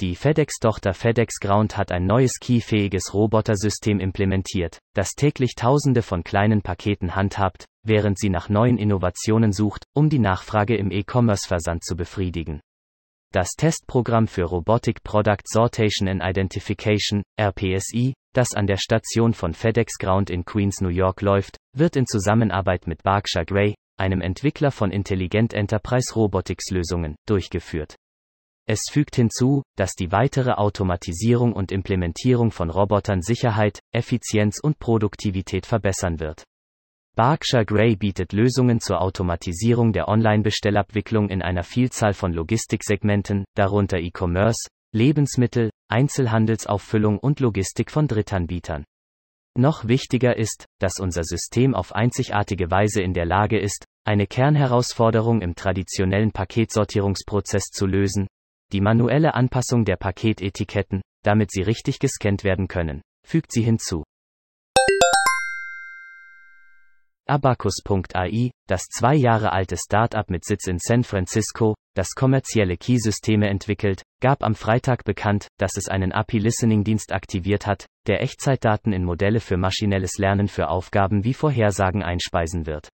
Die FedEx-Tochter FedEx Ground hat ein neues keyfähiges Robotersystem implementiert, das täglich Tausende von kleinen Paketen handhabt, während sie nach neuen Innovationen sucht, um die Nachfrage im E-Commerce-Versand zu befriedigen. Das Testprogramm für Robotic Product Sortation and Identification, RPSI, das an der Station von FedEx Ground in Queens, New York läuft, wird in Zusammenarbeit mit Berkshire Grey, einem Entwickler von Intelligent Enterprise Robotics Lösungen, durchgeführt. Es fügt hinzu, dass die weitere Automatisierung und Implementierung von Robotern Sicherheit, Effizienz und Produktivität verbessern wird. Berkshire Grey bietet Lösungen zur Automatisierung der Online-Bestellabwicklung in einer Vielzahl von Logistiksegmenten, darunter E-Commerce, Lebensmittel, Einzelhandelsauffüllung und Logistik von Drittanbietern. Noch wichtiger ist, dass unser System auf einzigartige Weise in der Lage ist, eine Kernherausforderung im traditionellen Paketsortierungsprozess zu lösen, die manuelle Anpassung der Paketetiketten, damit sie richtig gescannt werden können, fügt sie hinzu. Abacus.ai, das zwei Jahre alte Startup mit Sitz in San Francisco, das kommerzielle Keysysteme entwickelt, gab am Freitag bekannt, dass es einen API-Listening-Dienst aktiviert hat, der Echtzeitdaten in Modelle für maschinelles Lernen für Aufgaben wie Vorhersagen einspeisen wird.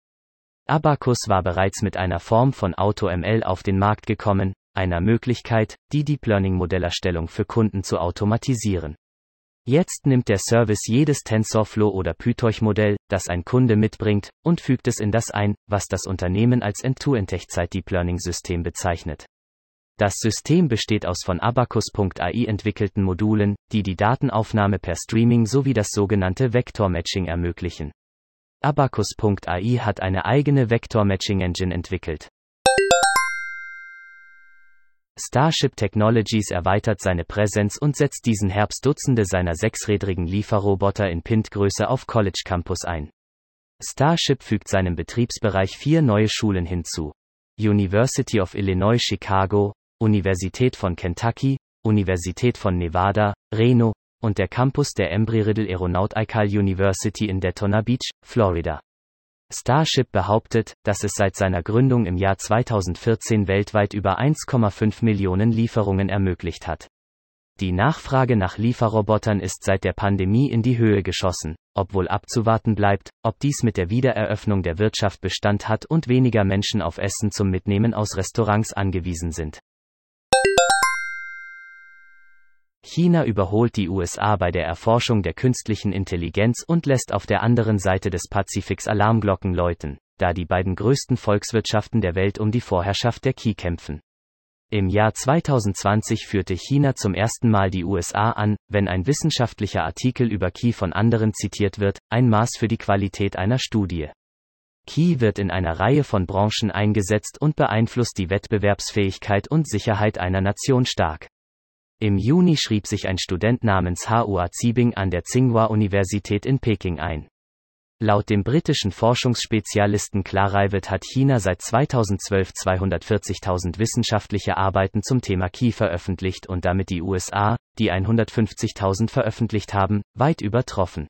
Abacus war bereits mit einer Form von AutoML auf den Markt gekommen, einer Möglichkeit, die Deep Learning Modellerstellung für Kunden zu automatisieren. Jetzt nimmt der Service jedes TensorFlow oder PyTorch-Modell, das ein Kunde mitbringt, und fügt es in das ein, was das Unternehmen als End-to-End-Echtzeit Deep Learning-System bezeichnet. Das System besteht aus von Abacus.ai entwickelten Modulen, die die Datenaufnahme per Streaming sowie das sogenannte Vector-Matching ermöglichen. Abacus.ai hat eine eigene Vector-Matching-Engine entwickelt. Starship Technologies erweitert seine Präsenz und setzt diesen Herbst Dutzende seiner sechsrädrigen Lieferroboter in Pintgröße auf College Campus ein. Starship fügt seinem Betriebsbereich vier neue Schulen hinzu. University of Illinois Chicago, Universität von Kentucky, Universität von Nevada, Reno, und der Campus der Embry-Riddle Aeronautical University in Daytona Beach, Florida. Starship behauptet, dass es seit seiner Gründung im Jahr 2014 weltweit über 1,5 Millionen Lieferungen ermöglicht hat. Die Nachfrage nach Lieferrobotern ist seit der Pandemie in die Höhe geschossen, obwohl abzuwarten bleibt, ob dies mit der Wiedereröffnung der Wirtschaft Bestand hat und weniger Menschen auf Essen zum Mitnehmen aus Restaurants angewiesen sind. China überholt die USA bei der Erforschung der künstlichen Intelligenz und lässt auf der anderen Seite des Pazifiks Alarmglocken läuten, da die beiden größten Volkswirtschaften der Welt um die Vorherrschaft der Qi kämpfen. Im Jahr 2020 führte China zum ersten Mal die USA an, wenn ein wissenschaftlicher Artikel über Qi von anderen zitiert wird, ein Maß für die Qualität einer Studie. Qi wird in einer Reihe von Branchen eingesetzt und beeinflusst die Wettbewerbsfähigkeit und Sicherheit einer Nation stark. Im Juni schrieb sich ein Student namens Hua Zibing an der Tsinghua-Universität in Peking ein. Laut dem britischen Forschungsspezialisten Clarivate hat China seit 2012 240.000 wissenschaftliche Arbeiten zum Thema Qi veröffentlicht und damit die USA, die 150.000 veröffentlicht haben, weit übertroffen.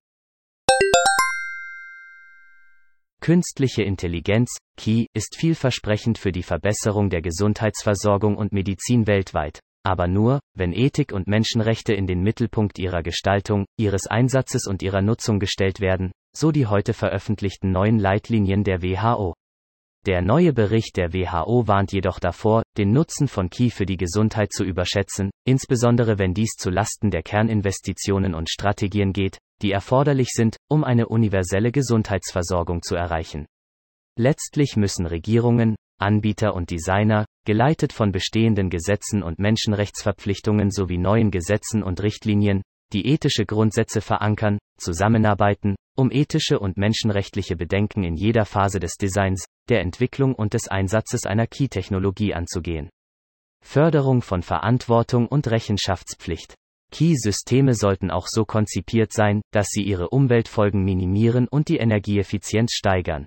Künstliche Intelligenz, Qi, ist vielversprechend für die Verbesserung der Gesundheitsversorgung und Medizin weltweit aber nur, wenn Ethik und Menschenrechte in den Mittelpunkt ihrer Gestaltung, ihres Einsatzes und ihrer Nutzung gestellt werden, so die heute veröffentlichten neuen Leitlinien der WHO. Der neue Bericht der WHO warnt jedoch davor, den Nutzen von Key für die Gesundheit zu überschätzen, insbesondere wenn dies zu Lasten der Kerninvestitionen und Strategien geht, die erforderlich sind, um eine universelle Gesundheitsversorgung zu erreichen. Letztlich müssen Regierungen, Anbieter und Designer, geleitet von bestehenden Gesetzen und Menschenrechtsverpflichtungen sowie neuen Gesetzen und Richtlinien, die ethische Grundsätze verankern, zusammenarbeiten, um ethische und menschenrechtliche Bedenken in jeder Phase des Designs, der Entwicklung und des Einsatzes einer Key-Technologie anzugehen. Förderung von Verantwortung und Rechenschaftspflicht. Key-Systeme sollten auch so konzipiert sein, dass sie ihre Umweltfolgen minimieren und die Energieeffizienz steigern.